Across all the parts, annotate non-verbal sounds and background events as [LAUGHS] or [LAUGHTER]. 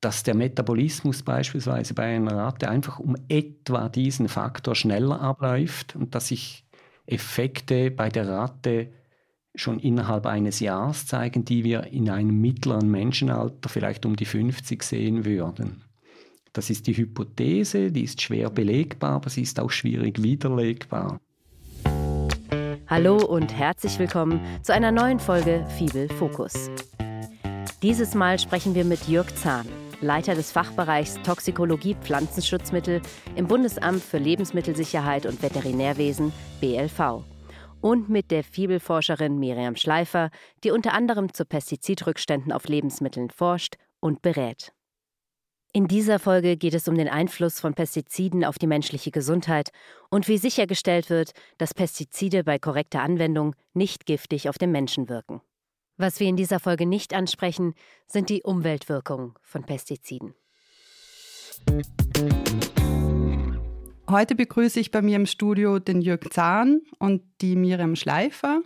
dass der Metabolismus beispielsweise bei einer Ratte einfach um etwa diesen Faktor schneller abläuft und dass sich Effekte bei der Ratte schon innerhalb eines Jahres zeigen, die wir in einem mittleren Menschenalter vielleicht um die 50 sehen würden. Das ist die Hypothese, die ist schwer belegbar, aber sie ist auch schwierig widerlegbar. Hallo und herzlich willkommen zu einer neuen Folge Fibel Fokus. Dieses Mal sprechen wir mit Jörg Zahn. Leiter des Fachbereichs Toxikologie Pflanzenschutzmittel im Bundesamt für Lebensmittelsicherheit und Veterinärwesen BLV und mit der Fibelforscherin Miriam Schleifer, die unter anderem zu Pestizidrückständen auf Lebensmitteln forscht und berät. In dieser Folge geht es um den Einfluss von Pestiziden auf die menschliche Gesundheit und wie sichergestellt wird, dass Pestizide bei korrekter Anwendung nicht giftig auf den Menschen wirken. Was wir in dieser Folge nicht ansprechen, sind die Umweltwirkungen von Pestiziden. Heute begrüße ich bei mir im Studio den Jörg Zahn und die Miriam Schleifer.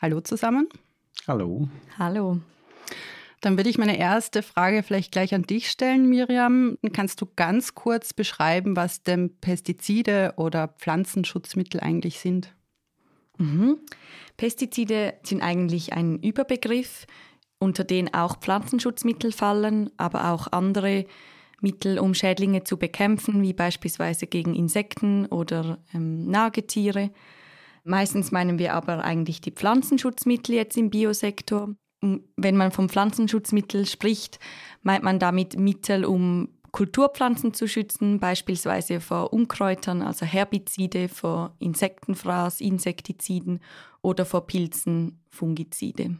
Hallo zusammen. Hallo. Hallo. Dann würde ich meine erste Frage vielleicht gleich an dich stellen, Miriam. Kannst du ganz kurz beschreiben, was denn Pestizide oder Pflanzenschutzmittel eigentlich sind? Mhm. Pestizide sind eigentlich ein Überbegriff, unter den auch Pflanzenschutzmittel fallen, aber auch andere Mittel, um Schädlinge zu bekämpfen, wie beispielsweise gegen Insekten oder ähm, Nagetiere. Meistens meinen wir aber eigentlich die Pflanzenschutzmittel jetzt im Biosektor. Wenn man vom Pflanzenschutzmittel spricht, meint man damit Mittel, um Kulturpflanzen zu schützen, beispielsweise vor Unkräutern, also Herbizide, vor Insektenfraß, Insektiziden oder vor Pilzen, Fungizide.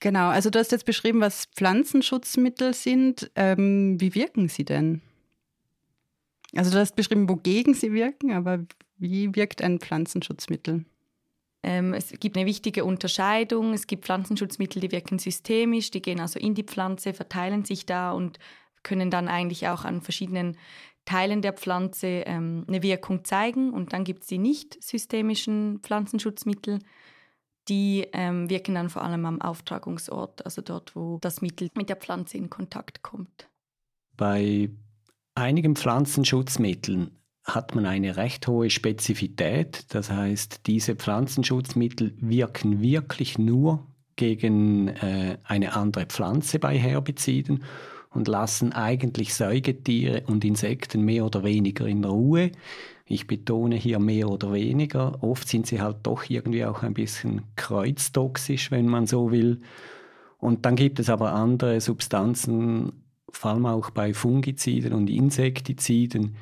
Genau, also du hast jetzt beschrieben, was Pflanzenschutzmittel sind. Ähm, wie wirken sie denn? Also du hast beschrieben, wogegen sie wirken, aber wie wirkt ein Pflanzenschutzmittel? Ähm, es gibt eine wichtige Unterscheidung. Es gibt Pflanzenschutzmittel, die wirken systemisch, die gehen also in die Pflanze, verteilen sich da und können dann eigentlich auch an verschiedenen Teilen der Pflanze ähm, eine Wirkung zeigen. Und dann gibt es die nicht systemischen Pflanzenschutzmittel. Die ähm, wirken dann vor allem am Auftragungsort, also dort, wo das Mittel mit der Pflanze in Kontakt kommt. Bei einigen Pflanzenschutzmitteln hat man eine recht hohe Spezifität. Das heißt, diese Pflanzenschutzmittel wirken wirklich nur gegen äh, eine andere Pflanze bei Herbiziden und lassen eigentlich Säugetiere und Insekten mehr oder weniger in Ruhe. Ich betone hier mehr oder weniger. Oft sind sie halt doch irgendwie auch ein bisschen kreuztoxisch, wenn man so will. Und dann gibt es aber andere Substanzen, vor allem auch bei Fungiziden und Insektiziden,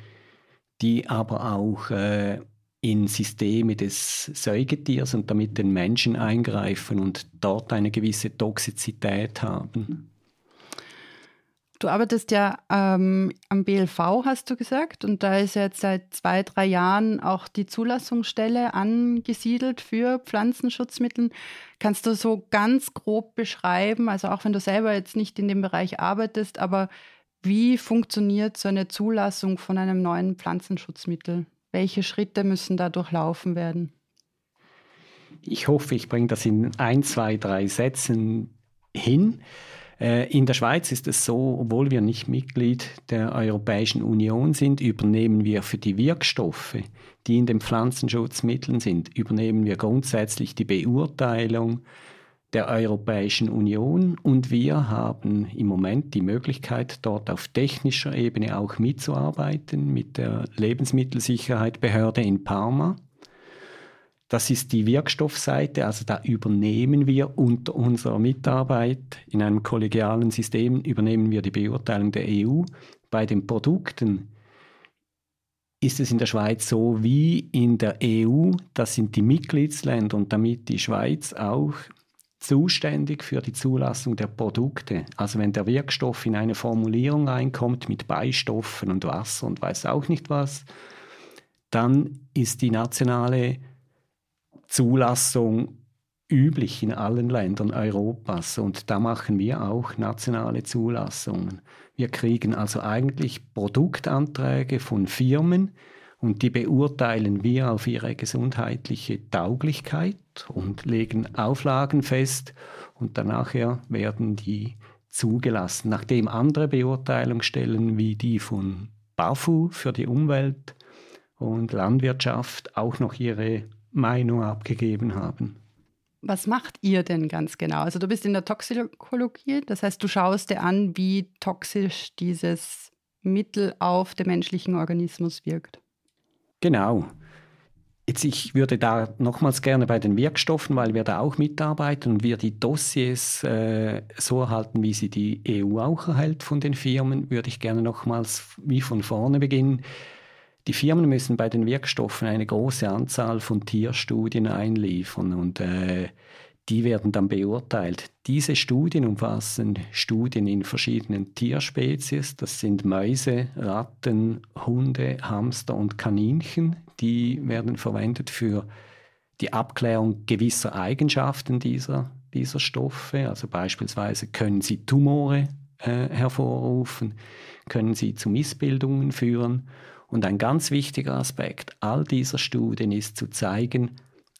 die aber auch äh, in Systeme des Säugetiers und damit den Menschen eingreifen und dort eine gewisse Toxizität haben. Du arbeitest ja ähm, am BLV, hast du gesagt, und da ist jetzt seit zwei, drei Jahren auch die Zulassungsstelle angesiedelt für Pflanzenschutzmittel. Kannst du so ganz grob beschreiben, also auch wenn du selber jetzt nicht in dem Bereich arbeitest, aber wie funktioniert so eine Zulassung von einem neuen Pflanzenschutzmittel? Welche Schritte müssen da durchlaufen werden? Ich hoffe, ich bringe das in ein, zwei, drei Sätzen hin. Äh, in der Schweiz ist es so, obwohl wir nicht Mitglied der Europäischen Union sind, übernehmen wir für die Wirkstoffe, die in den Pflanzenschutzmitteln sind, übernehmen wir grundsätzlich die Beurteilung der Europäischen Union und wir haben im Moment die Möglichkeit, dort auf technischer Ebene auch mitzuarbeiten mit der Lebensmittelsicherheitsbehörde in Parma. Das ist die Wirkstoffseite, also da übernehmen wir unter unserer Mitarbeit in einem kollegialen System, übernehmen wir die Beurteilung der EU. Bei den Produkten ist es in der Schweiz so wie in der EU, das sind die Mitgliedsländer und damit die Schweiz auch zuständig für die Zulassung der Produkte. Also wenn der Wirkstoff in eine Formulierung reinkommt mit Beistoffen und Wasser und weiß auch nicht was, dann ist die nationale Zulassung üblich in allen Ländern Europas und da machen wir auch nationale Zulassungen. Wir kriegen also eigentlich Produktanträge von Firmen und die beurteilen wir auf ihre gesundheitliche Tauglichkeit und legen Auflagen fest und danach werden die zugelassen, nachdem andere Beurteilungsstellen wie die von BAFU für die Umwelt und Landwirtschaft auch noch ihre Meinung abgegeben haben. Was macht ihr denn ganz genau? Also du bist in der Toxikologie, das heißt, du schaust dir an, wie toxisch dieses Mittel auf den menschlichen Organismus wirkt. Genau. Jetzt, ich würde da nochmals gerne bei den Wirkstoffen, weil wir da auch mitarbeiten und wir die Dossiers äh, so erhalten, wie sie die EU auch erhält von den Firmen, würde ich gerne nochmals wie von vorne beginnen. Die Firmen müssen bei den Wirkstoffen eine große Anzahl von Tierstudien einliefern und äh, die werden dann beurteilt. Diese Studien umfassen Studien in verschiedenen Tierspezies. Das sind Mäuse, Ratten, Hunde, Hamster und Kaninchen. Die werden verwendet für die Abklärung gewisser Eigenschaften dieser, dieser Stoffe. Also beispielsweise können sie Tumore äh, hervorrufen, können sie zu Missbildungen führen. Und ein ganz wichtiger Aspekt all dieser Studien ist zu zeigen,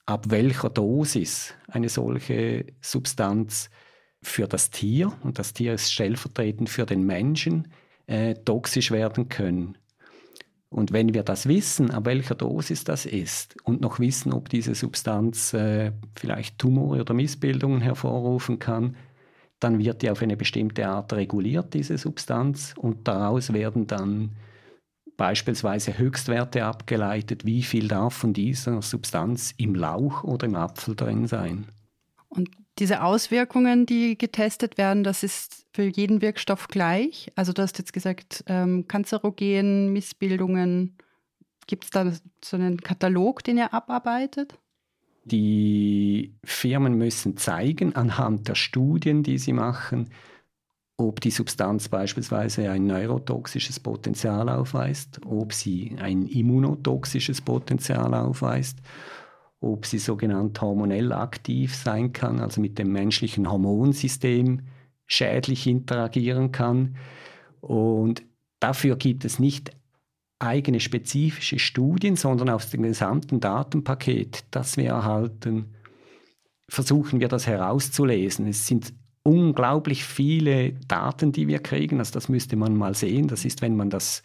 ab welcher Dosis eine solche Substanz für das Tier, und das Tier ist stellvertretend für den Menschen, äh, toxisch werden können. Und wenn wir das wissen, ab welcher Dosis das ist, und noch wissen, ob diese Substanz äh, vielleicht Tumore oder Missbildungen hervorrufen kann, dann wird die auf eine bestimmte Art reguliert, diese Substanz, und daraus werden dann beispielsweise Höchstwerte abgeleitet, wie viel darf von dieser Substanz im Lauch oder im Apfel drin sein. Und diese Auswirkungen, die getestet werden, das ist für jeden Wirkstoff gleich. Also du hast jetzt gesagt, ähm, Kanzerogen, Missbildungen. Gibt es da so einen Katalog, den ihr abarbeitet? Die Firmen müssen zeigen anhand der Studien, die sie machen, ob die Substanz beispielsweise ein neurotoxisches Potenzial aufweist, ob sie ein immunotoxisches Potenzial aufweist, ob sie sogenannt hormonell aktiv sein kann, also mit dem menschlichen Hormonsystem schädlich interagieren kann. Und dafür gibt es nicht eigene spezifische Studien, sondern aus dem gesamten Datenpaket, das wir erhalten, versuchen wir das herauszulesen. Es sind unglaublich viele Daten, die wir kriegen. Also das müsste man mal sehen. Das ist, wenn man das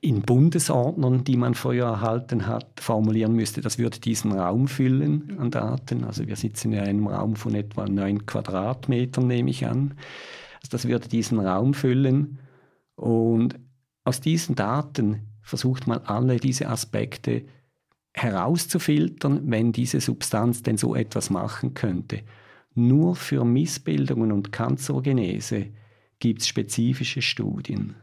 in Bundesordnern, die man früher erhalten hat, formulieren müsste, das würde diesen Raum füllen an Daten. Also wir sitzen in einem Raum von etwa neun Quadratmetern, nehme ich an. Also das würde diesen Raum füllen. Und aus diesen Daten versucht man alle diese Aspekte herauszufiltern, wenn diese Substanz denn so etwas machen könnte. Nur für Missbildungen und Kanzergenese gibt es spezifische Studien.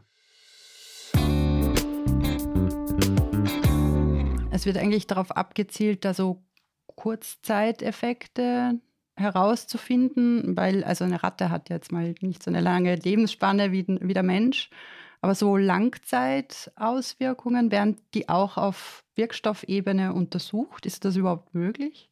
Es wird eigentlich darauf abgezielt, da so Kurzzeiteffekte herauszufinden, weil also eine Ratte hat jetzt mal nicht so eine lange Lebensspanne wie, wie der Mensch, aber so Langzeitauswirkungen, werden die auch auf Wirkstoffebene untersucht? Ist das überhaupt möglich?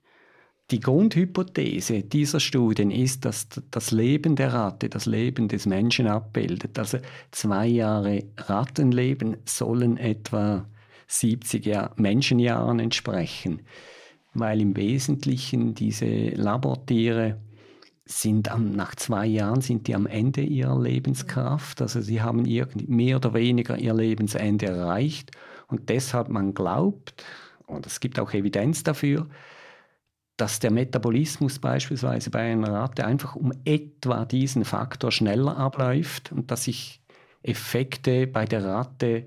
Die Grundhypothese dieser Studien ist, dass das Leben der Ratte das Leben des Menschen abbildet. Also zwei Jahre Rattenleben sollen etwa 70 Jahr Menschenjahren entsprechen, weil im Wesentlichen diese Labortiere sind am, nach zwei Jahren sind die am Ende ihrer Lebenskraft, also sie haben mehr oder weniger ihr Lebensende erreicht und deshalb man glaubt, und es gibt auch Evidenz dafür, dass der Metabolismus beispielsweise bei einer Ratte einfach um etwa diesen Faktor schneller abläuft und dass sich Effekte bei der Ratte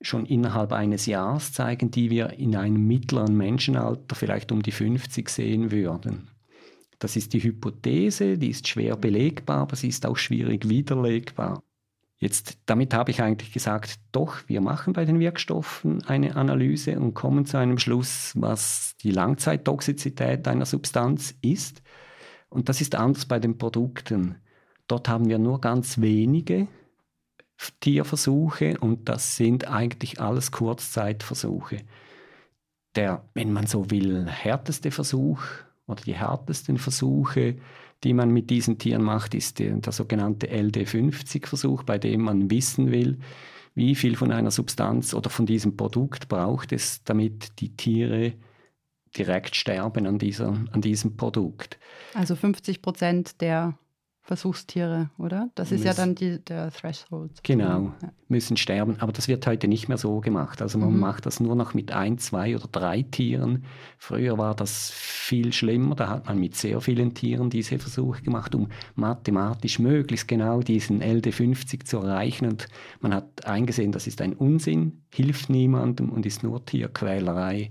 schon innerhalb eines Jahres zeigen, die wir in einem mittleren Menschenalter vielleicht um die 50 sehen würden. Das ist die Hypothese, die ist schwer belegbar, aber sie ist auch schwierig widerlegbar. Jetzt, damit habe ich eigentlich gesagt, doch, wir machen bei den Wirkstoffen eine Analyse und kommen zu einem Schluss, was die Langzeittoxizität einer Substanz ist. Und das ist anders bei den Produkten. Dort haben wir nur ganz wenige Tierversuche und das sind eigentlich alles Kurzzeitversuche. Der, wenn man so will, härteste Versuch oder die härtesten Versuche die man mit diesen Tieren macht, ist der, der sogenannte LD50-Versuch, bei dem man wissen will, wie viel von einer Substanz oder von diesem Produkt braucht es, damit die Tiere direkt sterben an, dieser, an diesem Produkt. Also 50 Prozent der Versuchstiere, oder? Das ist ja dann die, der Threshold. Genau, ja. müssen sterben. Aber das wird heute nicht mehr so gemacht. Also man mhm. macht das nur noch mit ein, zwei oder drei Tieren. Früher war das viel schlimmer. Da hat man mit sehr vielen Tieren diese Versuche gemacht, um mathematisch möglichst genau diesen LD50 zu erreichen. Und man hat eingesehen, das ist ein Unsinn, hilft niemandem und ist nur Tierquälerei.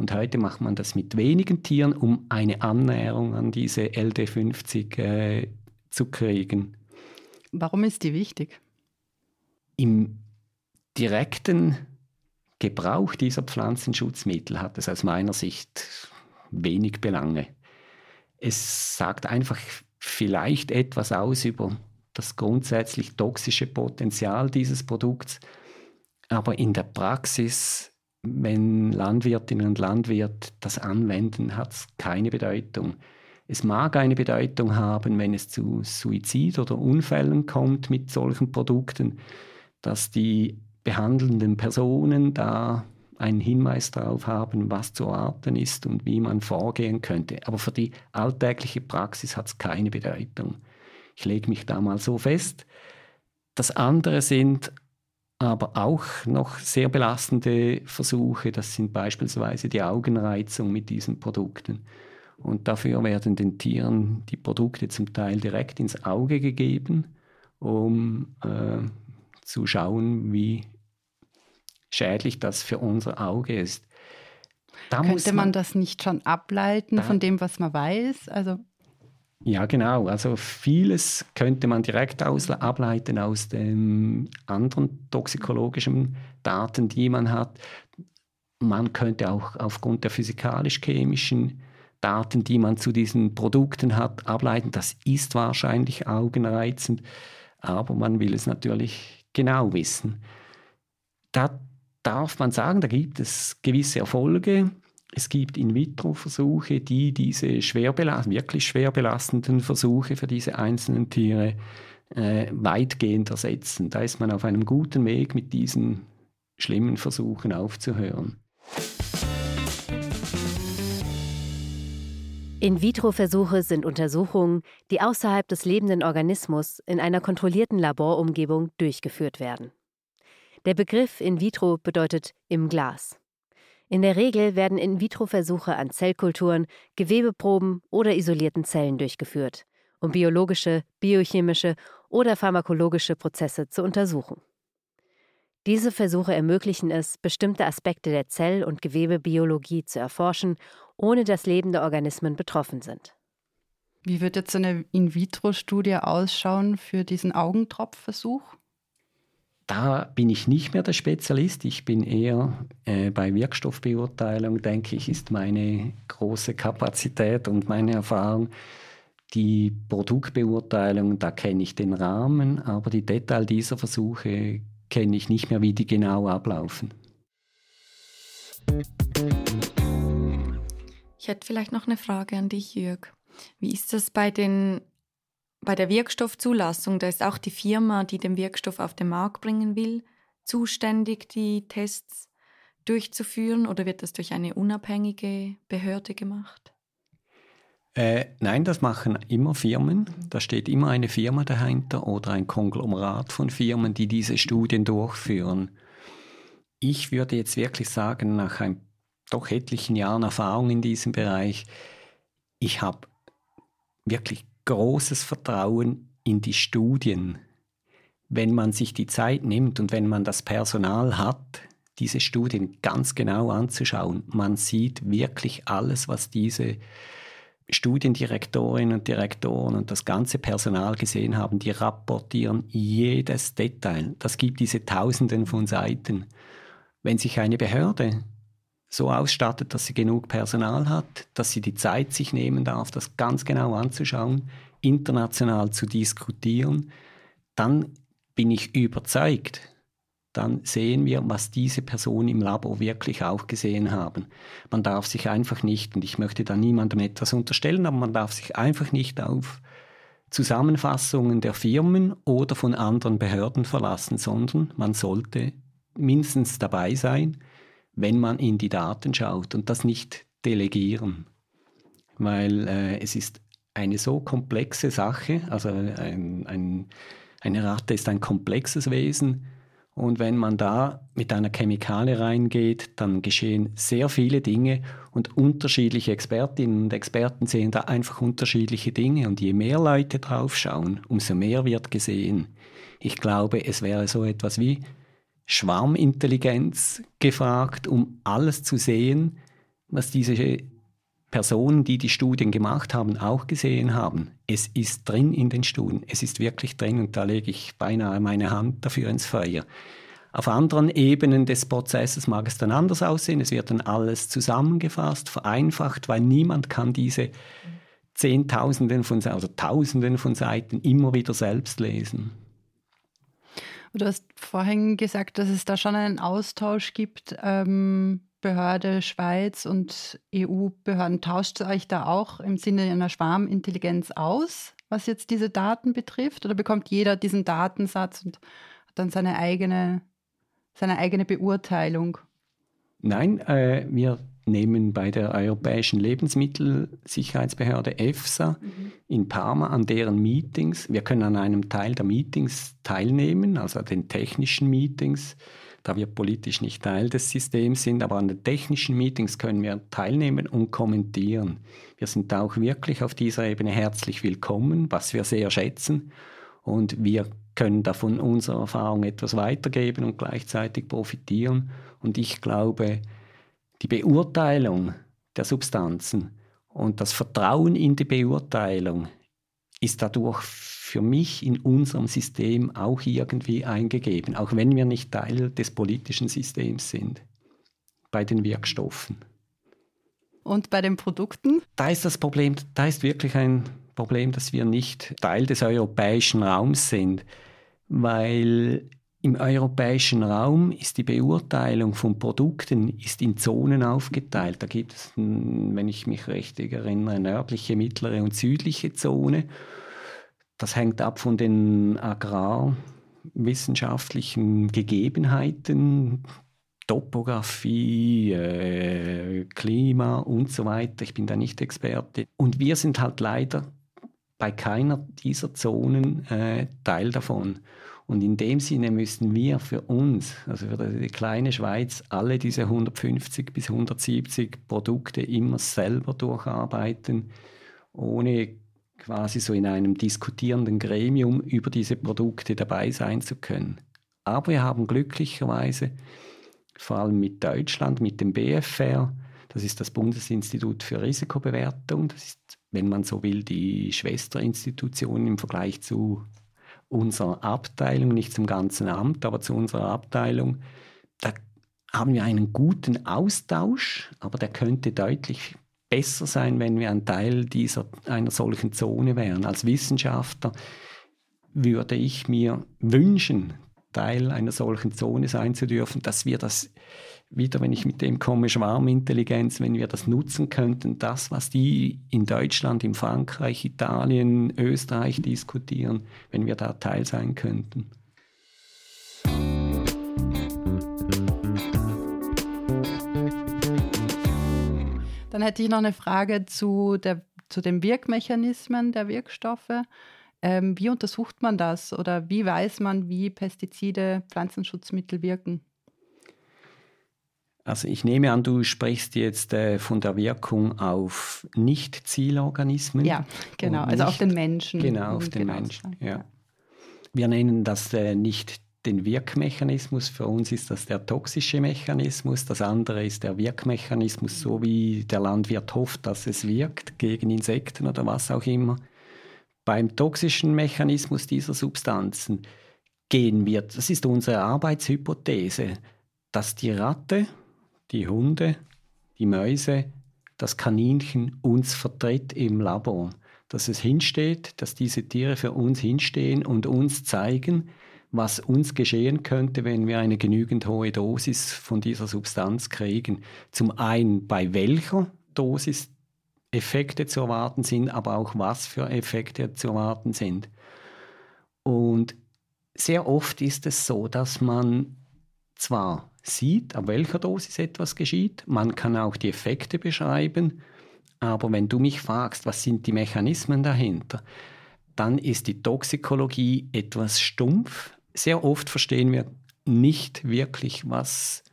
Und heute macht man das mit wenigen Tieren, um eine Annäherung an diese LD50 äh, zu kriegen. Warum ist die wichtig? Im direkten Gebrauch dieser Pflanzenschutzmittel hat es aus meiner Sicht wenig Belange. Es sagt einfach vielleicht etwas aus über das grundsätzlich toxische Potenzial dieses Produkts, aber in der Praxis, wenn Landwirtinnen und Landwirt das anwenden, hat es keine Bedeutung. Es mag eine Bedeutung haben, wenn es zu Suizid oder Unfällen kommt mit solchen Produkten, dass die behandelnden Personen da einen Hinweis darauf haben, was zu erwarten ist und wie man vorgehen könnte. Aber für die alltägliche Praxis hat es keine Bedeutung. Ich lege mich da mal so fest. Das andere sind aber auch noch sehr belastende Versuche. Das sind beispielsweise die Augenreizung mit diesen Produkten. Und dafür werden den Tieren die Produkte zum Teil direkt ins Auge gegeben, um äh, zu schauen, wie schädlich das für unser Auge ist. Da Könnte man, man, das nicht schon ableiten da, von dem, was man weiß? Also ja, genau. Also vieles könnte man direkt aus, ableiten aus den anderen toxikologischen Daten, die man hat. Man könnte auch aufgrund der physikalisch-chemischen Daten, die man zu diesen Produkten hat, ableiten. Das ist wahrscheinlich augenreizend, aber man will es natürlich genau wissen. Da darf man sagen, da gibt es gewisse Erfolge. Es gibt In-vitro-Versuche, die diese schwer wirklich schwer belastenden Versuche für diese einzelnen Tiere äh, weitgehend ersetzen. Da ist man auf einem guten Weg, mit diesen schlimmen Versuchen aufzuhören. In-vitro-Versuche sind Untersuchungen, die außerhalb des lebenden Organismus in einer kontrollierten Laborumgebung durchgeführt werden. Der Begriff in vitro bedeutet im Glas. In der Regel werden In-vitro-Versuche an Zellkulturen, Gewebeproben oder isolierten Zellen durchgeführt, um biologische, biochemische oder pharmakologische Prozesse zu untersuchen. Diese Versuche ermöglichen es, bestimmte Aspekte der Zell- und Gewebebiologie zu erforschen, ohne dass lebende Organismen betroffen sind. Wie wird jetzt eine In-vitro-Studie ausschauen für diesen Augentropfversuch? Da bin ich nicht mehr der Spezialist. Ich bin eher äh, bei Wirkstoffbeurteilung, denke ich, ist meine große Kapazität und meine Erfahrung. Die Produktbeurteilung, da kenne ich den Rahmen, aber die Detail dieser Versuche kenne ich nicht mehr, wie die genau ablaufen. Ich hätte vielleicht noch eine Frage an dich, Jörg. Wie ist das bei den bei der Wirkstoffzulassung? Da ist auch die Firma, die den Wirkstoff auf den Markt bringen will, zuständig, die Tests durchzuführen, oder wird das durch eine unabhängige Behörde gemacht? Äh, nein, das machen immer Firmen. Da steht immer eine Firma dahinter oder ein Konglomerat von Firmen, die diese Studien durchführen. Ich würde jetzt wirklich sagen, nach ein, doch etlichen Jahren Erfahrung in diesem Bereich, ich habe wirklich großes Vertrauen in die Studien. Wenn man sich die Zeit nimmt und wenn man das Personal hat, diese Studien ganz genau anzuschauen, man sieht wirklich alles, was diese Studiendirektorinnen und Direktoren und das ganze Personal gesehen haben, die rapportieren jedes Detail. Das gibt diese Tausenden von Seiten. Wenn sich eine Behörde so ausstattet, dass sie genug Personal hat, dass sie die Zeit sich nehmen darf, das ganz genau anzuschauen, international zu diskutieren, dann bin ich überzeugt, dann sehen wir, was diese Personen im Labor wirklich auch gesehen haben. Man darf sich einfach nicht, und ich möchte da niemandem etwas unterstellen, aber man darf sich einfach nicht auf Zusammenfassungen der Firmen oder von anderen Behörden verlassen, sondern man sollte mindestens dabei sein, wenn man in die Daten schaut und das nicht delegieren. Weil äh, es ist eine so komplexe Sache, also ein, ein, eine Ratte ist ein komplexes Wesen. Und wenn man da mit einer Chemikalie reingeht, dann geschehen sehr viele Dinge und unterschiedliche Expertinnen und Experten sehen da einfach unterschiedliche Dinge. Und je mehr Leute drauf schauen, umso mehr wird gesehen. Ich glaube, es wäre so etwas wie Schwarmintelligenz gefragt, um alles zu sehen, was diese Personen, die die Studien gemacht haben, auch gesehen haben. Es ist drin in den Studien, es ist wirklich drin und da lege ich beinahe meine Hand dafür ins Feuer. Auf anderen Ebenen des Prozesses mag es dann anders aussehen. Es wird dann alles zusammengefasst, vereinfacht, weil niemand kann diese Zehntausenden von oder Tausenden von Seiten immer wieder selbst lesen. Du hast vorhin gesagt, dass es da schon einen Austausch gibt ähm, Behörde Schweiz und EU-Behörden, tauscht euch da auch im Sinne einer Schwarmintelligenz aus, was jetzt diese Daten betrifft? Oder bekommt jeder diesen Datensatz und hat dann seine eigene, seine eigene Beurteilung? Nein, äh, wir nehmen bei der Europäischen Lebensmittelsicherheitsbehörde EFSA mhm. in Parma an deren Meetings, wir können an einem Teil der Meetings teilnehmen, also den technischen Meetings, da wir politisch nicht Teil des Systems sind, aber an den technischen Meetings können wir teilnehmen und kommentieren. Wir sind auch wirklich auf dieser Ebene herzlich willkommen, was wir sehr schätzen. Und wir können davon unserer Erfahrung etwas weitergeben und gleichzeitig profitieren. Und ich glaube, die Beurteilung der Substanzen und das Vertrauen in die Beurteilung ist dadurch für mich in unserem System auch irgendwie eingegeben, auch wenn wir nicht Teil des politischen Systems sind, bei den Wirkstoffen. Und bei den Produkten? Da ist das Problem, da ist wirklich ein Problem, dass wir nicht Teil des europäischen Raums sind, weil im europäischen Raum ist die Beurteilung von Produkten ist in Zonen aufgeteilt. Da gibt es, wenn ich mich richtig erinnere, nördliche, mittlere und südliche Zone. Das hängt ab von den agrarwissenschaftlichen Gegebenheiten, Topographie, äh, Klima und so weiter. Ich bin da nicht Experte. Und wir sind halt leider bei keiner dieser Zonen äh, Teil davon. Und in dem Sinne müssen wir für uns, also für die kleine Schweiz, alle diese 150 bis 170 Produkte immer selber durcharbeiten, ohne quasi so in einem diskutierenden Gremium über diese Produkte dabei sein zu können. Aber wir haben glücklicherweise, vor allem mit Deutschland, mit dem BFR, das ist das Bundesinstitut für Risikobewertung, das ist, wenn man so will, die Schwesterinstitution im Vergleich zu unserer Abteilung, nicht zum ganzen Amt, aber zu unserer Abteilung. Da haben wir einen guten Austausch, aber der könnte deutlich besser sein, wenn wir ein Teil dieser, einer solchen Zone wären. Als Wissenschaftler würde ich mir wünschen, Teil einer solchen Zone sein zu dürfen, dass wir das wieder, wenn ich mit dem komme, Schwarmintelligenz, wenn wir das nutzen könnten, das, was die in Deutschland, in Frankreich, Italien, Österreich diskutieren, wenn wir da Teil sein könnten. Dann hätte ich noch eine Frage zu, der, zu den Wirkmechanismen der Wirkstoffe. Ähm, wie untersucht man das oder wie weiß man, wie Pestizide, Pflanzenschutzmittel wirken? Also ich nehme an, du sprichst jetzt äh, von der Wirkung auf Nicht-Zielorganismen. Ja, genau, also nicht, auf den Menschen. Genau, auf den genau Menschen. Ja. Wir nennen das äh, nicht den Wirkmechanismus. Für uns ist das der toxische Mechanismus. Das andere ist der Wirkmechanismus, so wie der Landwirt hofft, dass es wirkt gegen Insekten oder was auch immer. Beim toxischen Mechanismus dieser Substanzen gehen wir, das ist unsere Arbeitshypothese, dass die Ratte, die Hunde, die Mäuse, das Kaninchen uns vertritt im Labor. Dass es hinsteht, dass diese Tiere für uns hinstehen und uns zeigen, was uns geschehen könnte, wenn wir eine genügend hohe Dosis von dieser Substanz kriegen. Zum einen bei welcher Dosis Effekte zu erwarten sind, aber auch was für Effekte zu erwarten sind. Und sehr oft ist es so, dass man zwar sieht, ab welcher Dosis etwas geschieht, man kann auch die Effekte beschreiben, Aber wenn du mich fragst, was sind die Mechanismen dahinter, dann ist die Toxikologie etwas stumpf. Sehr oft verstehen wir nicht wirklich, was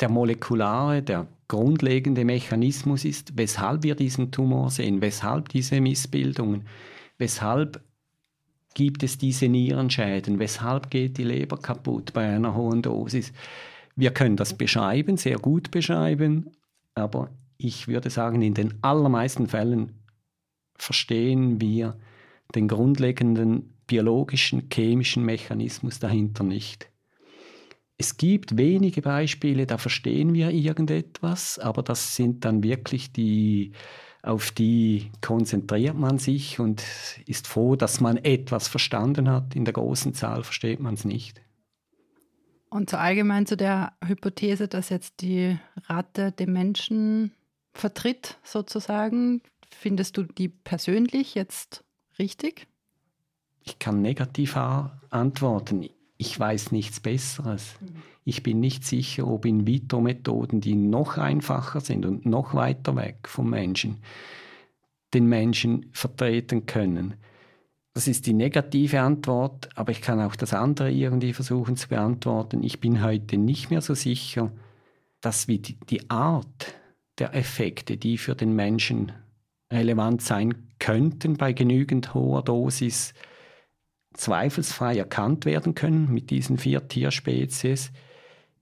der molekulare, der grundlegende Mechanismus ist, weshalb wir diesen Tumor sehen, weshalb diese Missbildungen, weshalb gibt es diese Nierenschäden, weshalb geht die Leber kaputt bei einer hohen Dosis. Wir können das beschreiben, sehr gut beschreiben, aber ich würde sagen, in den allermeisten Fällen verstehen wir den grundlegenden biologischen, chemischen Mechanismus dahinter nicht. Es gibt wenige Beispiele, da verstehen wir irgendetwas, aber das sind dann wirklich die, auf die konzentriert man sich und ist froh, dass man etwas verstanden hat. In der großen Zahl versteht man es nicht. Und so allgemein zu der Hypothese, dass jetzt die Ratte den Menschen vertritt, sozusagen, findest du die persönlich jetzt richtig? Ich kann negativ antworten ich weiß nichts Besseres. Ich bin nicht sicher, ob In-vitro-Methoden, die noch einfacher sind und noch weiter weg vom Menschen, den Menschen vertreten können. Das ist die negative Antwort, aber ich kann auch das andere irgendwie versuchen zu beantworten. Ich bin heute nicht mehr so sicher, dass wir die Art der Effekte, die für den Menschen relevant sein könnten bei genügend hoher Dosis, zweifelsfrei erkannt werden können mit diesen vier Tierspezies.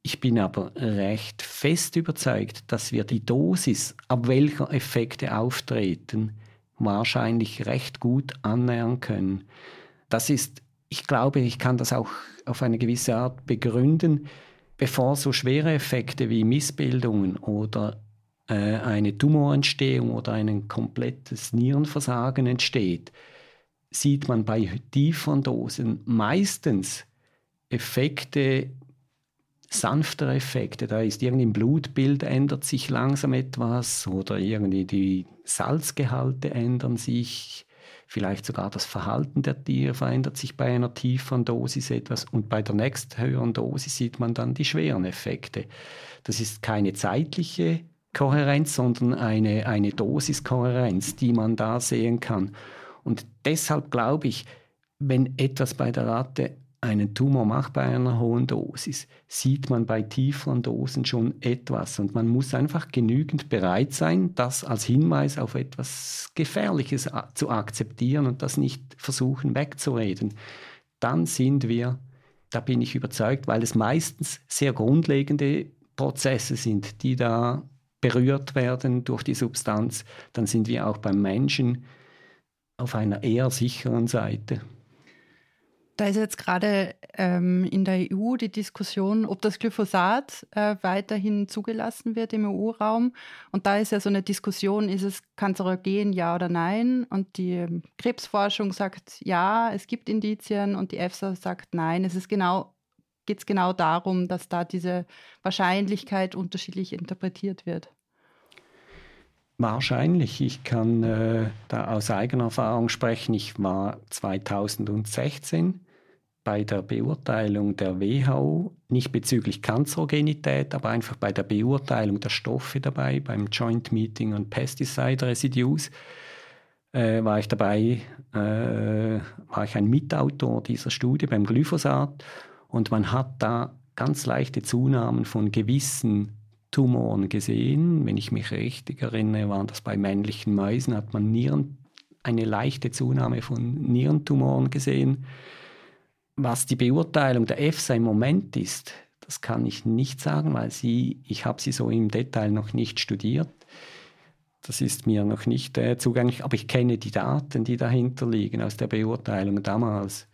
Ich bin aber recht fest überzeugt, dass wir die Dosis, ab welcher Effekte auftreten, wahrscheinlich recht gut annähern können. Das ist, ich glaube, ich kann das auch auf eine gewisse Art begründen, bevor so schwere Effekte wie Missbildungen oder äh, eine Tumorentstehung oder ein komplettes Nierenversagen entsteht, sieht man bei tieferen Dosen meistens Effekte, sanftere Effekte. Da ist irgendwie im Blutbild ändert sich langsam etwas oder irgendwie die Salzgehalte ändern sich. Vielleicht sogar das Verhalten der Tiere verändert sich bei einer tieferen Dosis etwas und bei der nächsten höheren Dosis sieht man dann die schweren Effekte. Das ist keine zeitliche Kohärenz, sondern eine, eine Dosiskohärenz, die man da sehen kann. Und deshalb glaube ich, wenn etwas bei der Ratte einen Tumor macht bei einer hohen Dosis, sieht man bei tieferen Dosen schon etwas. Und man muss einfach genügend bereit sein, das als Hinweis auf etwas Gefährliches zu akzeptieren und das nicht versuchen wegzureden. Dann sind wir, da bin ich überzeugt, weil es meistens sehr grundlegende Prozesse sind, die da berührt werden durch die Substanz, dann sind wir auch beim Menschen auf einer eher sicheren Seite. Da ist jetzt gerade ähm, in der EU die Diskussion, ob das Glyphosat äh, weiterhin zugelassen wird im EU-Raum. Und da ist ja so eine Diskussion, ist es kanzerogen, ja oder nein? Und die ähm, Krebsforschung sagt ja, es gibt Indizien und die EFSA sagt nein. Es ist genau, geht genau darum, dass da diese Wahrscheinlichkeit unterschiedlich interpretiert wird. Wahrscheinlich. Ich kann äh, da aus eigener Erfahrung sprechen. Ich war 2016 bei der Beurteilung der WHO, nicht bezüglich Kanzerogenität, aber einfach bei der Beurteilung der Stoffe dabei, beim Joint Meeting on Pesticide Residues, äh, war ich dabei, äh, war ich ein Mitautor dieser Studie beim Glyphosat und man hat da ganz leichte Zunahmen von gewissen Tumoren gesehen. Wenn ich mich richtig erinnere, waren das bei männlichen Mäusen, hat man Nieren, eine leichte Zunahme von Nierentumoren gesehen. Was die Beurteilung der EFSA im Moment ist, das kann ich nicht sagen, weil sie, ich habe sie so im Detail noch nicht studiert. Das ist mir noch nicht äh, zugänglich, aber ich kenne die Daten, die dahinter liegen aus der Beurteilung damals.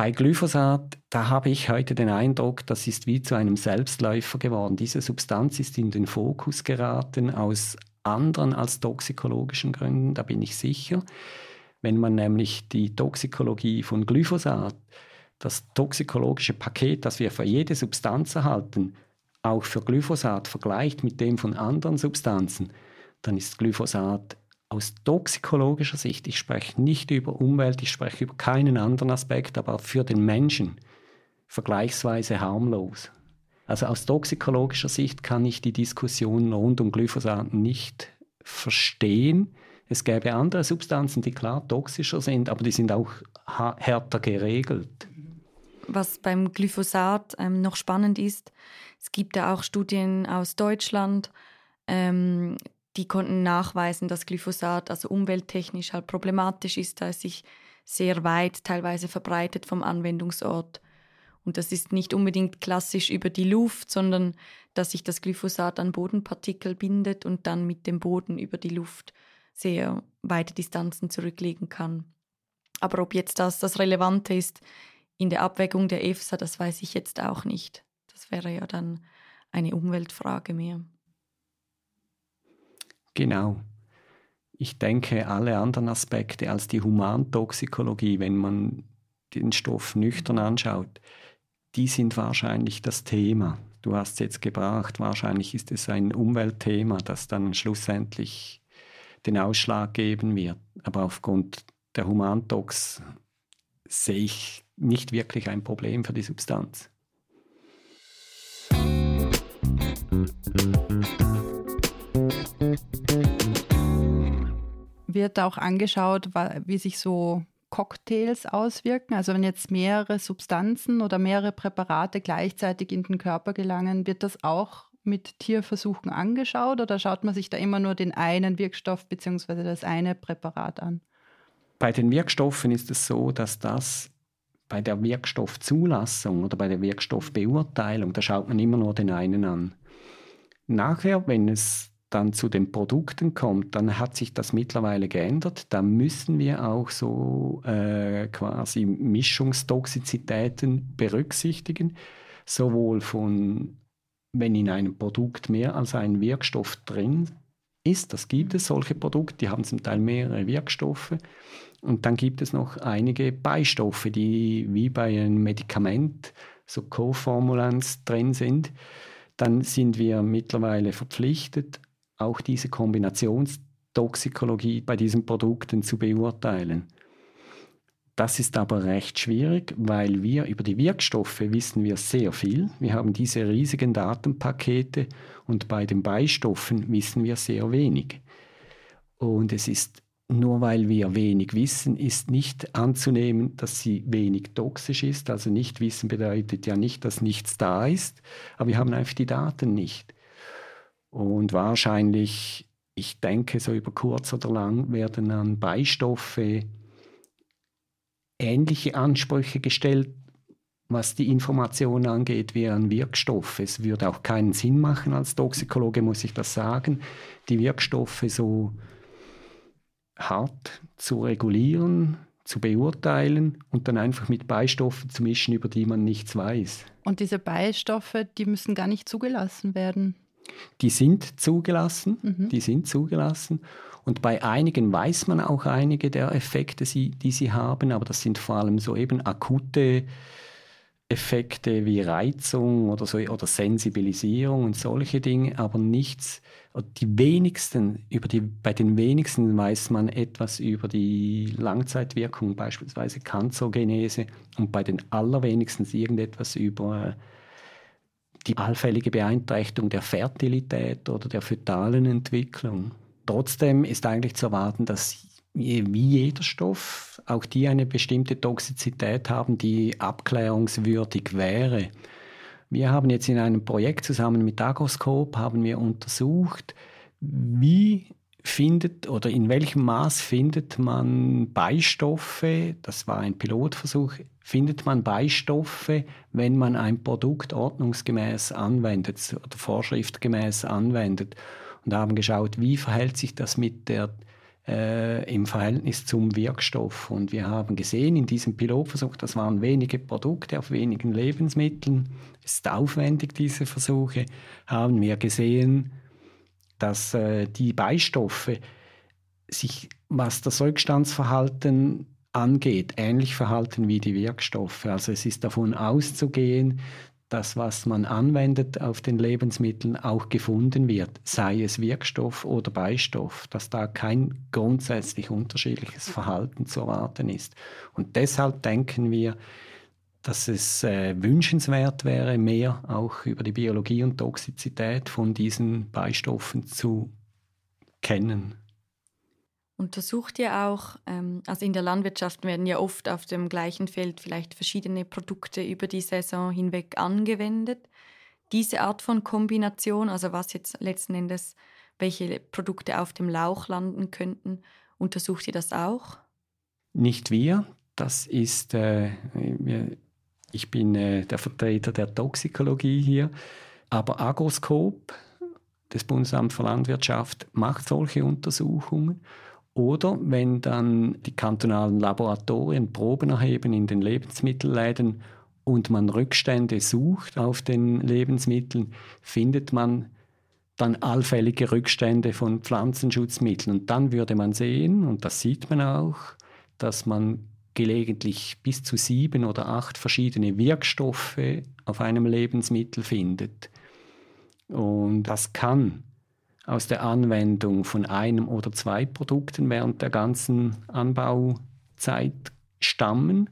Bei Glyphosat, da habe ich heute den Eindruck, das ist wie zu einem Selbstläufer geworden. Diese Substanz ist in den Fokus geraten aus anderen als toxikologischen Gründen, da bin ich sicher. Wenn man nämlich die Toxikologie von Glyphosat, das toxikologische Paket, das wir für jede Substanz erhalten, auch für Glyphosat vergleicht mit dem von anderen Substanzen, dann ist Glyphosat aus toxikologischer Sicht, ich spreche nicht über Umwelt, ich spreche über keinen anderen Aspekt, aber für den Menschen vergleichsweise harmlos. Also aus toxikologischer Sicht kann ich die Diskussion rund um Glyphosat nicht verstehen, es gäbe andere Substanzen, die klar toxischer sind, aber die sind auch härter geregelt. Was beim Glyphosat ähm, noch spannend ist, es gibt ja auch Studien aus Deutschland, ähm, die konnten nachweisen, dass Glyphosat also umwelttechnisch halt problematisch ist, da es sich sehr weit teilweise verbreitet vom Anwendungsort. Und das ist nicht unbedingt klassisch über die Luft, sondern dass sich das Glyphosat an Bodenpartikel bindet und dann mit dem Boden über die Luft sehr weite Distanzen zurücklegen kann. Aber ob jetzt das das Relevante ist in der Abwägung der EFSA, das weiß ich jetzt auch nicht. Das wäre ja dann eine Umweltfrage mehr. Genau. Ich denke, alle anderen Aspekte als die Humantoxikologie, wenn man den Stoff nüchtern anschaut, die sind wahrscheinlich das Thema. Du hast es jetzt gebracht, wahrscheinlich ist es ein Umweltthema, das dann schlussendlich den Ausschlag geben wird. Aber aufgrund der Humantox sehe ich nicht wirklich ein Problem für die Substanz. Wird auch angeschaut, wie sich so Cocktails auswirken? Also wenn jetzt mehrere Substanzen oder mehrere Präparate gleichzeitig in den Körper gelangen, wird das auch mit Tierversuchen angeschaut oder schaut man sich da immer nur den einen Wirkstoff bzw. das eine Präparat an? Bei den Wirkstoffen ist es so, dass das bei der Wirkstoffzulassung oder bei der Wirkstoffbeurteilung, da schaut man immer nur den einen an. Nachher, wenn es dann zu den Produkten kommt, dann hat sich das mittlerweile geändert. Da müssen wir auch so äh, quasi Mischungstoxizitäten berücksichtigen, sowohl von, wenn in einem Produkt mehr als ein Wirkstoff drin ist, das gibt es, solche Produkte, die haben zum Teil mehrere Wirkstoffe. Und dann gibt es noch einige Beistoffe, die wie bei einem Medikament so Co-Formulants drin sind. Dann sind wir mittlerweile verpflichtet, auch diese Kombinationstoxikologie bei diesen Produkten zu beurteilen. Das ist aber recht schwierig, weil wir über die Wirkstoffe wissen wir sehr viel. Wir haben diese riesigen Datenpakete und bei den Beistoffen wissen wir sehr wenig. Und es ist nur weil wir wenig wissen, ist nicht anzunehmen, dass sie wenig toxisch ist. Also nicht wissen bedeutet ja nicht, dass nichts da ist, aber wir haben einfach die Daten nicht. Und wahrscheinlich, ich denke, so über kurz oder lang werden dann Beistoffe ähnliche Ansprüche gestellt, was die Information angeht, wie ein Wirkstoff. Es würde auch keinen Sinn machen, als Toxikologe muss ich das sagen, die Wirkstoffe so hart zu regulieren, zu beurteilen und dann einfach mit Beistoffen zu mischen, über die man nichts weiß. Und diese Beistoffe, die müssen gar nicht zugelassen werden. Die sind zugelassen, mhm. die sind zugelassen. Und bei einigen weiß man auch einige der Effekte, die sie haben, aber das sind vor allem so eben akute Effekte wie Reizung oder, so, oder Sensibilisierung und solche Dinge, aber nichts, die wenigsten, über die, bei den wenigsten weiß man etwas über die Langzeitwirkung, beispielsweise Kanzergenese, und bei den allerwenigsten irgendetwas über die allfällige Beeinträchtigung der Fertilität oder der fetalen Entwicklung. Trotzdem ist eigentlich zu erwarten, dass wie jeder Stoff, auch die eine bestimmte Toxizität haben, die abklärungswürdig wäre. Wir haben jetzt in einem Projekt zusammen mit Agroscope haben wir untersucht, wie findet oder in welchem Maß findet man Beistoffe, das war ein Pilotversuch, findet man Beistoffe, wenn man ein Produkt ordnungsgemäß anwendet oder vorschriftgemäß anwendet und haben geschaut, wie verhält sich das mit der äh, im Verhältnis zum Wirkstoff. Und wir haben gesehen in diesem Pilotversuch, das waren wenige Produkte auf wenigen Lebensmitteln, es ist aufwendig, diese Versuche, haben wir gesehen, dass äh, die Beistoffe sich, was das Rückstandsverhalten angeht, ähnlich verhalten wie die Wirkstoffe. Also es ist davon auszugehen, dass was man anwendet auf den Lebensmitteln auch gefunden wird, sei es Wirkstoff oder Beistoff, dass da kein grundsätzlich unterschiedliches Verhalten zu erwarten ist. Und deshalb denken wir, dass es äh, wünschenswert wäre, mehr auch über die Biologie und Toxizität von diesen Beistoffen zu kennen. Untersucht ihr auch, ähm, also in der Landwirtschaft werden ja oft auf dem gleichen Feld vielleicht verschiedene Produkte über die Saison hinweg angewendet. Diese Art von Kombination, also was jetzt letzten Endes, welche Produkte auf dem Lauch landen könnten, untersucht ihr das auch? Nicht wir, das ist, äh, ich bin äh, der Vertreter der Toxikologie hier, aber Agroscope, das Bundesamt für Landwirtschaft, macht solche Untersuchungen oder wenn dann die kantonalen Laboratorien Proben erheben in den Lebensmittelläden und man Rückstände sucht auf den Lebensmitteln, findet man dann allfällige Rückstände von Pflanzenschutzmitteln. Und dann würde man sehen, und das sieht man auch, dass man gelegentlich bis zu sieben oder acht verschiedene Wirkstoffe auf einem Lebensmittel findet. Und das kann aus der Anwendung von einem oder zwei Produkten während der ganzen Anbauzeit stammen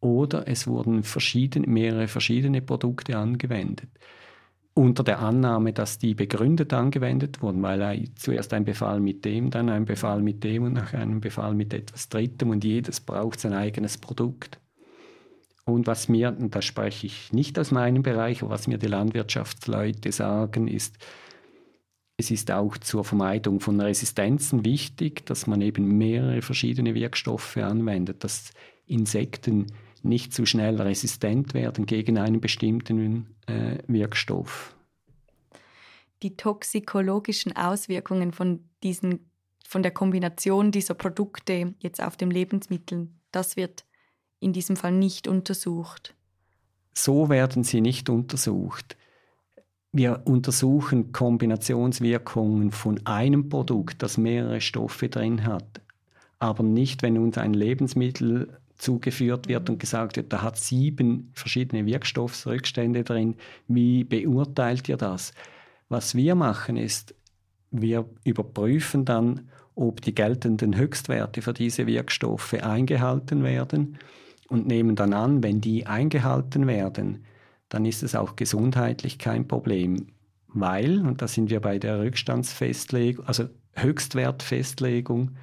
oder es wurden verschiedene, mehrere verschiedene Produkte angewendet. Unter der Annahme, dass die begründet angewendet wurden, weil zuerst ein Befall mit dem, dann ein Befall mit dem und nach einem Befall mit etwas Drittem und jedes braucht sein eigenes Produkt. Und was mir, und da spreche ich nicht aus meinem Bereich, aber was mir die Landwirtschaftsleute sagen, ist, es ist auch zur Vermeidung von Resistenzen wichtig, dass man eben mehrere verschiedene Wirkstoffe anwendet, dass Insekten nicht zu schnell resistent werden gegen einen bestimmten äh, Wirkstoff. Die toxikologischen Auswirkungen von, diesen, von der Kombination dieser Produkte jetzt auf dem Lebensmittel, das wird in diesem Fall nicht untersucht. So werden sie nicht untersucht. Wir untersuchen Kombinationswirkungen von einem Produkt, das mehrere Stoffe drin hat, aber nicht, wenn uns ein Lebensmittel zugeführt wird und gesagt wird, da hat sieben verschiedene Wirkstoffrückstände drin. Wie beurteilt ihr das? Was wir machen ist, wir überprüfen dann, ob die geltenden Höchstwerte für diese Wirkstoffe eingehalten werden und nehmen dann an, wenn die eingehalten werden, dann ist es auch gesundheitlich kein Problem, weil, und da sind wir bei der Rückstandsfestlegung, also Höchstwertfestlegung,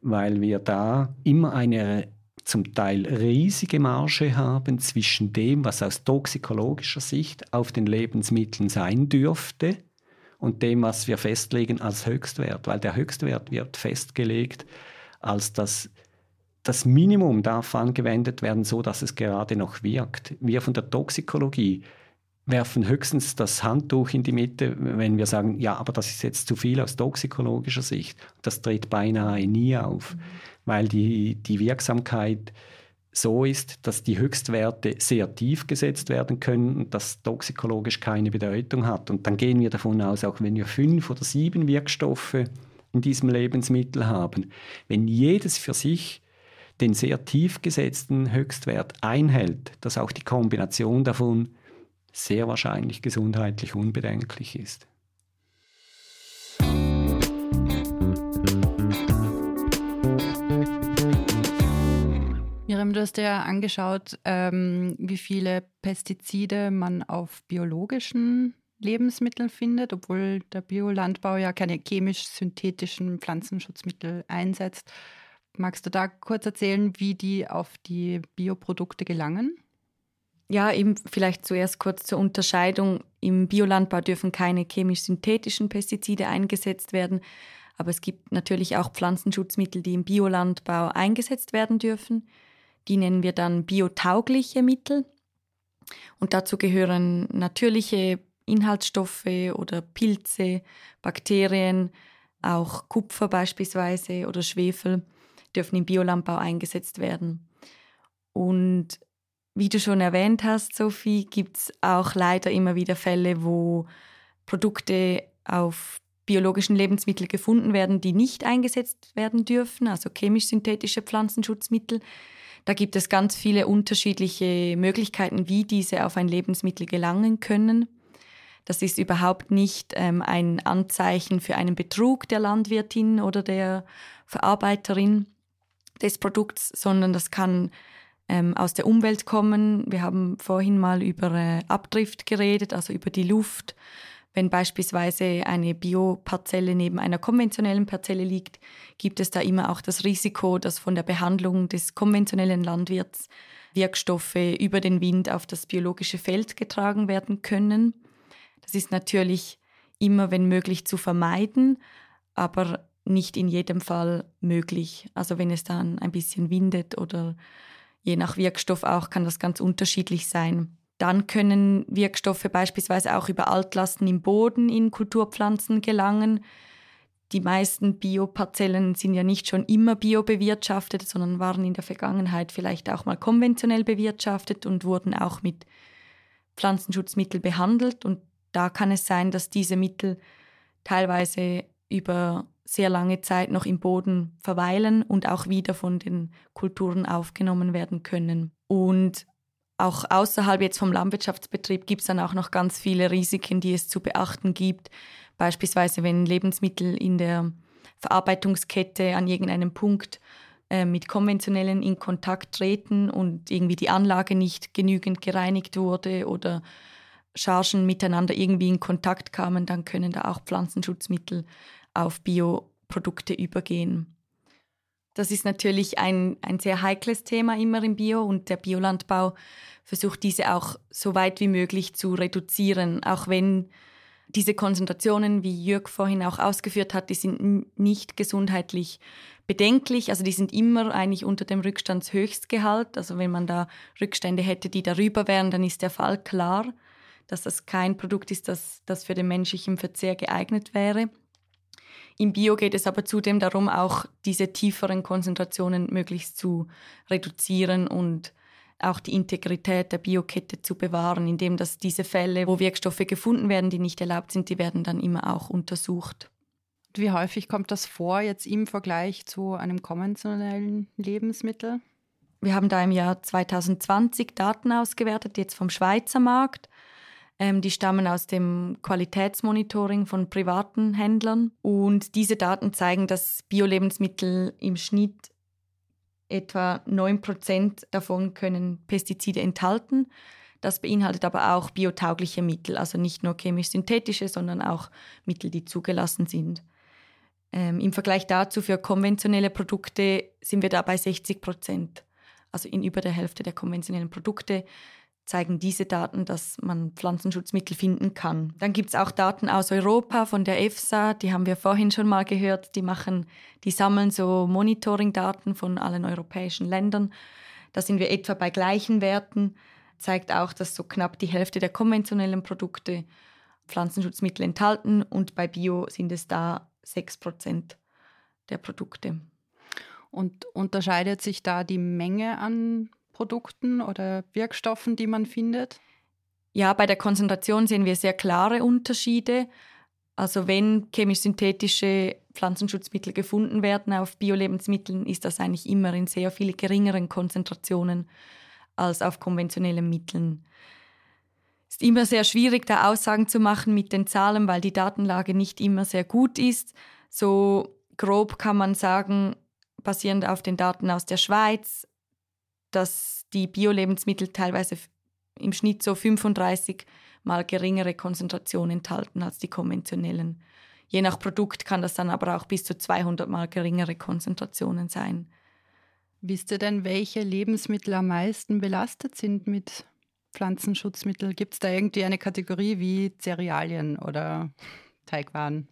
weil wir da immer eine zum Teil riesige Marge haben zwischen dem, was aus toxikologischer Sicht auf den Lebensmitteln sein dürfte und dem, was wir festlegen als Höchstwert, weil der Höchstwert wird festgelegt als das das Minimum darf angewendet werden, so dass es gerade noch wirkt. Wir von der Toxikologie werfen höchstens das Handtuch in die Mitte, wenn wir sagen, ja, aber das ist jetzt zu viel aus toxikologischer Sicht. Das tritt beinahe nie auf, mhm. weil die, die Wirksamkeit so ist, dass die Höchstwerte sehr tief gesetzt werden können und das toxikologisch keine Bedeutung hat. Und dann gehen wir davon aus, auch wenn wir fünf oder sieben Wirkstoffe in diesem Lebensmittel haben, wenn jedes für sich den sehr tief gesetzten Höchstwert einhält, dass auch die Kombination davon sehr wahrscheinlich gesundheitlich unbedenklich ist. Miriam, du hast ja angeschaut, ähm, wie viele Pestizide man auf biologischen Lebensmitteln findet, obwohl der Biolandbau ja keine chemisch-synthetischen Pflanzenschutzmittel einsetzt. Magst du da kurz erzählen, wie die auf die Bioprodukte gelangen? Ja, eben vielleicht zuerst kurz zur Unterscheidung. Im Biolandbau dürfen keine chemisch-synthetischen Pestizide eingesetzt werden, aber es gibt natürlich auch Pflanzenschutzmittel, die im Biolandbau eingesetzt werden dürfen. Die nennen wir dann biotaugliche Mittel. Und dazu gehören natürliche Inhaltsstoffe oder Pilze, Bakterien, auch Kupfer beispielsweise oder Schwefel dürfen im Biolandbau eingesetzt werden. Und wie du schon erwähnt hast, Sophie, gibt es auch leider immer wieder Fälle, wo Produkte auf biologischen Lebensmittel gefunden werden, die nicht eingesetzt werden dürfen, also chemisch-synthetische Pflanzenschutzmittel. Da gibt es ganz viele unterschiedliche Möglichkeiten, wie diese auf ein Lebensmittel gelangen können. Das ist überhaupt nicht ähm, ein Anzeichen für einen Betrug der Landwirtin oder der Verarbeiterin, des Produkts, sondern das kann ähm, aus der Umwelt kommen. Wir haben vorhin mal über äh, Abdrift geredet, also über die Luft, Wenn beispielsweise eine Bioparzelle neben einer konventionellen Parzelle liegt, gibt es da immer auch das Risiko, dass von der Behandlung des konventionellen Landwirts Wirkstoffe über den Wind auf das biologische Feld getragen werden können. Das ist natürlich immer, wenn möglich, zu vermeiden, aber nicht in jedem Fall möglich. Also wenn es dann ein bisschen windet oder je nach Wirkstoff auch, kann das ganz unterschiedlich sein. Dann können Wirkstoffe beispielsweise auch über Altlasten im Boden in Kulturpflanzen gelangen. Die meisten Bioparzellen sind ja nicht schon immer biobewirtschaftet, sondern waren in der Vergangenheit vielleicht auch mal konventionell bewirtschaftet und wurden auch mit Pflanzenschutzmitteln behandelt. Und da kann es sein, dass diese Mittel teilweise über sehr lange Zeit noch im Boden verweilen und auch wieder von den Kulturen aufgenommen werden können. Und auch außerhalb jetzt vom Landwirtschaftsbetrieb gibt es dann auch noch ganz viele Risiken, die es zu beachten gibt. Beispielsweise, wenn Lebensmittel in der Verarbeitungskette an irgendeinem Punkt äh, mit konventionellen in Kontakt treten und irgendwie die Anlage nicht genügend gereinigt wurde oder Chargen miteinander irgendwie in Kontakt kamen, dann können da auch Pflanzenschutzmittel auf Bioprodukte übergehen. Das ist natürlich ein, ein sehr heikles Thema immer im Bio und der Biolandbau versucht diese auch so weit wie möglich zu reduzieren, auch wenn diese Konzentrationen, wie Jörg vorhin auch ausgeführt hat, die sind nicht gesundheitlich bedenklich. Also die sind immer eigentlich unter dem Rückstandshöchstgehalt. Also wenn man da Rückstände hätte, die darüber wären, dann ist der Fall klar, dass das kein Produkt ist, das, das für den menschlichen Verzehr geeignet wäre. Im Bio geht es aber zudem darum, auch diese tieferen Konzentrationen möglichst zu reduzieren und auch die Integrität der Biokette zu bewahren, indem dass diese Fälle, wo Wirkstoffe gefunden werden, die nicht erlaubt sind, die werden dann immer auch untersucht. Wie häufig kommt das vor jetzt im Vergleich zu einem konventionellen Lebensmittel? Wir haben da im Jahr 2020 Daten ausgewertet, jetzt vom Schweizer Markt. Ähm, die stammen aus dem Qualitätsmonitoring von privaten Händlern. Und diese Daten zeigen, dass Bio-Lebensmittel im Schnitt etwa 9% davon können Pestizide enthalten. Das beinhaltet aber auch biotaugliche Mittel, also nicht nur chemisch-synthetische, sondern auch Mittel, die zugelassen sind. Ähm, Im Vergleich dazu für konventionelle Produkte sind wir da bei 60 Prozent. Also in über der Hälfte der konventionellen Produkte zeigen diese Daten, dass man Pflanzenschutzmittel finden kann. Dann gibt es auch Daten aus Europa von der EFSA, die haben wir vorhin schon mal gehört, die machen, die sammeln so Monitoring-Daten von allen europäischen Ländern. Da sind wir etwa bei gleichen Werten, zeigt auch, dass so knapp die Hälfte der konventionellen Produkte Pflanzenschutzmittel enthalten und bei Bio sind es da 6 Prozent der Produkte. Und unterscheidet sich da die Menge an Produkten oder Wirkstoffen, die man findet? Ja, bei der Konzentration sehen wir sehr klare Unterschiede. Also wenn chemisch-synthetische Pflanzenschutzmittel gefunden werden auf Biolebensmitteln, ist das eigentlich immer in sehr viel geringeren Konzentrationen als auf konventionellen Mitteln. Es ist immer sehr schwierig, da Aussagen zu machen mit den Zahlen, weil die Datenlage nicht immer sehr gut ist. So grob kann man sagen, basierend auf den Daten aus der Schweiz, dass die Bio-Lebensmittel teilweise im Schnitt so 35 mal geringere Konzentrationen enthalten als die konventionellen. Je nach Produkt kann das dann aber auch bis zu 200 mal geringere Konzentrationen sein. Wisst ihr denn, welche Lebensmittel am meisten belastet sind mit Pflanzenschutzmitteln? Gibt es da irgendwie eine Kategorie wie Cerealien oder Teigwaren,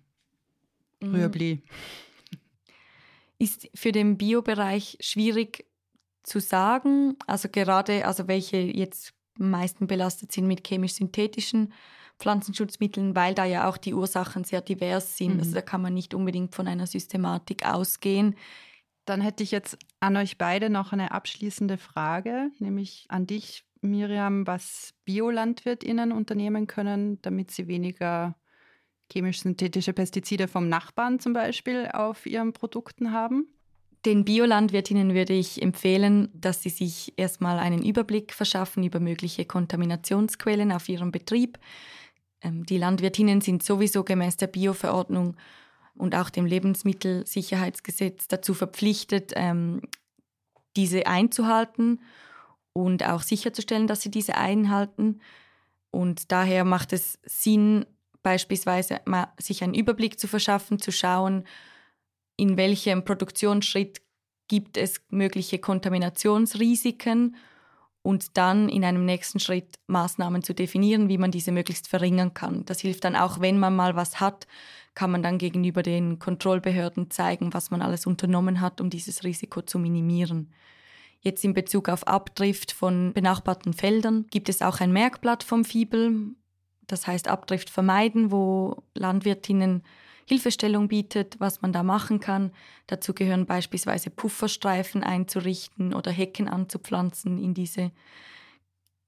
mhm. Rüebli? Ist für den Biobereich schwierig zu sagen. Also gerade, also welche jetzt am meisten belastet sind mit chemisch-synthetischen Pflanzenschutzmitteln, weil da ja auch die Ursachen sehr divers sind. Also mhm. Also da kann man nicht unbedingt von einer Systematik ausgehen. Dann hätte ich jetzt an euch beide noch eine abschließende Frage, nämlich an dich, Miriam, was BiolandwirtInnen unternehmen können, damit sie weniger chemisch-synthetische Pestizide vom Nachbarn zum Beispiel auf ihren Produkten haben? Den Biolandwirtinnen würde ich empfehlen, dass sie sich erstmal einen Überblick verschaffen über mögliche Kontaminationsquellen auf ihrem Betrieb. Ähm, die Landwirtinnen sind sowieso gemäß der Bioverordnung und auch dem Lebensmittelsicherheitsgesetz dazu verpflichtet, ähm, diese einzuhalten und auch sicherzustellen, dass sie diese einhalten. Und daher macht es Sinn, beispielsweise sich einen Überblick zu verschaffen, zu schauen, in welchem Produktionsschritt gibt es mögliche Kontaminationsrisiken und dann in einem nächsten Schritt Maßnahmen zu definieren, wie man diese möglichst verringern kann. Das hilft dann auch, wenn man mal was hat, kann man dann gegenüber den Kontrollbehörden zeigen, was man alles unternommen hat, um dieses Risiko zu minimieren. Jetzt in Bezug auf Abdrift von benachbarten Feldern gibt es auch ein Merkblatt vom Fibel, das heißt Abdrift vermeiden, wo Landwirtinnen Hilfestellung bietet, was man da machen kann. Dazu gehören beispielsweise Pufferstreifen einzurichten oder Hecken anzupflanzen in diese,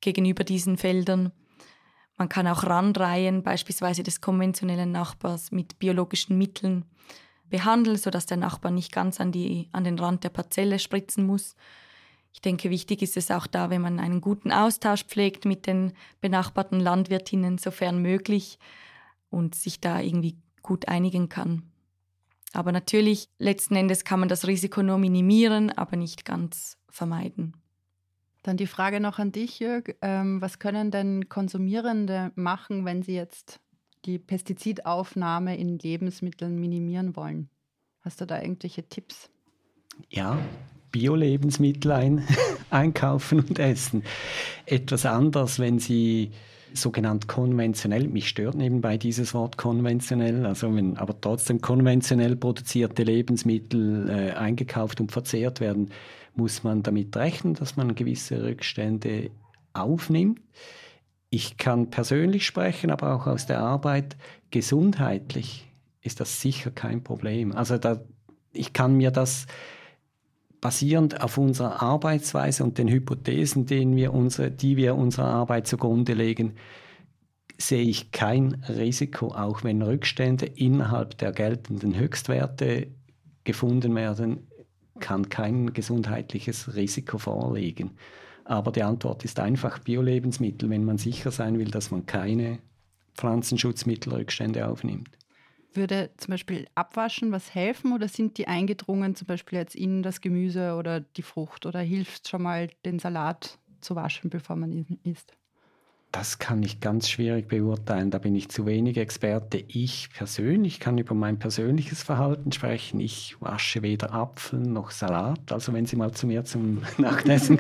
gegenüber diesen Feldern. Man kann auch Randreihen beispielsweise des konventionellen Nachbars mit biologischen Mitteln behandeln, sodass der Nachbar nicht ganz an, die, an den Rand der Parzelle spritzen muss. Ich denke, wichtig ist es auch da, wenn man einen guten Austausch pflegt mit den benachbarten Landwirtinnen, sofern möglich, und sich da irgendwie gut einigen kann. Aber natürlich, letzten Endes kann man das Risiko nur minimieren, aber nicht ganz vermeiden. Dann die Frage noch an dich, Jörg. Ähm, was können denn Konsumierende machen, wenn sie jetzt die Pestizidaufnahme in Lebensmitteln minimieren wollen? Hast du da irgendwelche Tipps? Ja, Bio-Lebensmittel ein, [LAUGHS] einkaufen und essen. Etwas anders, wenn sie sogenannt konventionell, mich stört nebenbei dieses Wort konventionell, also wenn aber trotzdem konventionell produzierte Lebensmittel äh, eingekauft und verzehrt werden, muss man damit rechnen, dass man gewisse Rückstände aufnimmt. Ich kann persönlich sprechen, aber auch aus der Arbeit, gesundheitlich ist das sicher kein Problem. Also da, ich kann mir das basierend auf unserer Arbeitsweise und den Hypothesen, wir unsere, die wir unserer Arbeit zugrunde legen, sehe ich kein Risiko, auch wenn Rückstände innerhalb der geltenden Höchstwerte gefunden werden, kann kein gesundheitliches Risiko vorliegen. Aber die Antwort ist einfach Bio-Lebensmittel, wenn man sicher sein will, dass man keine Pflanzenschutzmittelrückstände aufnimmt. Würde zum Beispiel Abwaschen was helfen oder sind die eingedrungen zum Beispiel jetzt in das Gemüse oder die Frucht oder hilft schon mal den Salat zu waschen, bevor man ihn isst? Das kann ich ganz schwierig beurteilen. Da bin ich zu wenig Experte. Ich persönlich kann über mein persönliches Verhalten sprechen. Ich wasche weder Apfel noch Salat. Also wenn Sie mal zu mir zum [LAUGHS] Nachtessen,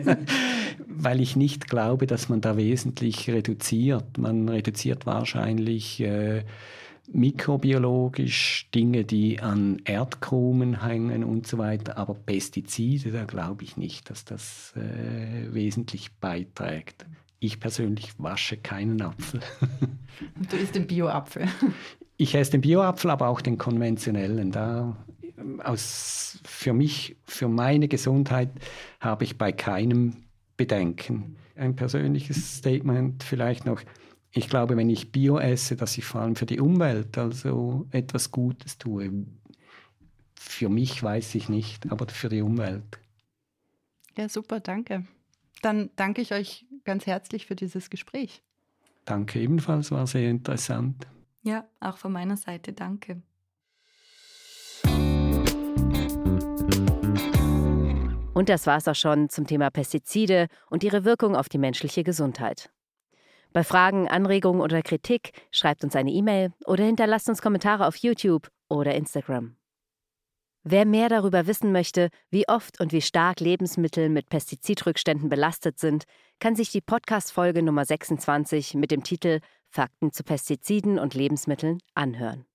weil ich nicht glaube, dass man da wesentlich reduziert. Man reduziert wahrscheinlich äh, mikrobiologisch Dinge, die an Erdkrumen hängen und so weiter. Aber Pestizide, da glaube ich nicht, dass das äh, wesentlich beiträgt. Ich persönlich wasche keinen Apfel. [LAUGHS] Du isst den Bio-Apfel? [LAUGHS] Ich esse den Bio-Apfel, aber auch den konventionellen. Da aus, für mich, für meine Gesundheit habe ich bei keinem Bedenken. Ein persönliches Statement vielleicht noch ich glaube, wenn ich Bio esse, dass ich vor allem für die Umwelt also etwas Gutes tue. Für mich weiß ich nicht, aber für die Umwelt. Ja, super, danke. Dann danke ich euch ganz herzlich für dieses Gespräch. Danke ebenfalls, war sehr interessant. Ja, auch von meiner Seite danke. Und das war es auch schon zum Thema Pestizide und ihre Wirkung auf die menschliche Gesundheit. Bei Fragen, Anregungen oder Kritik schreibt uns eine E-Mail oder hinterlasst uns Kommentare auf YouTube oder Instagram. Wer mehr darüber wissen möchte, wie oft und wie stark Lebensmittel mit Pestizidrückständen belastet sind, kann sich die Podcast-Folge Nummer 26 mit dem Titel Fakten zu Pestiziden und Lebensmitteln anhören.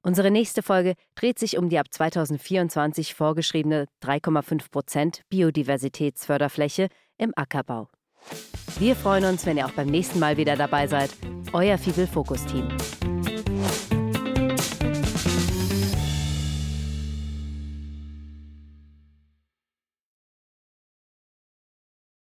Unsere nächste Folge dreht sich um die ab 2024 vorgeschriebene 3,5 Prozent Biodiversitätsförderfläche im Ackerbau. Wir freuen uns, wenn ihr auch beim nächsten Mal wieder dabei seid. Euer Fibel Fokus Team.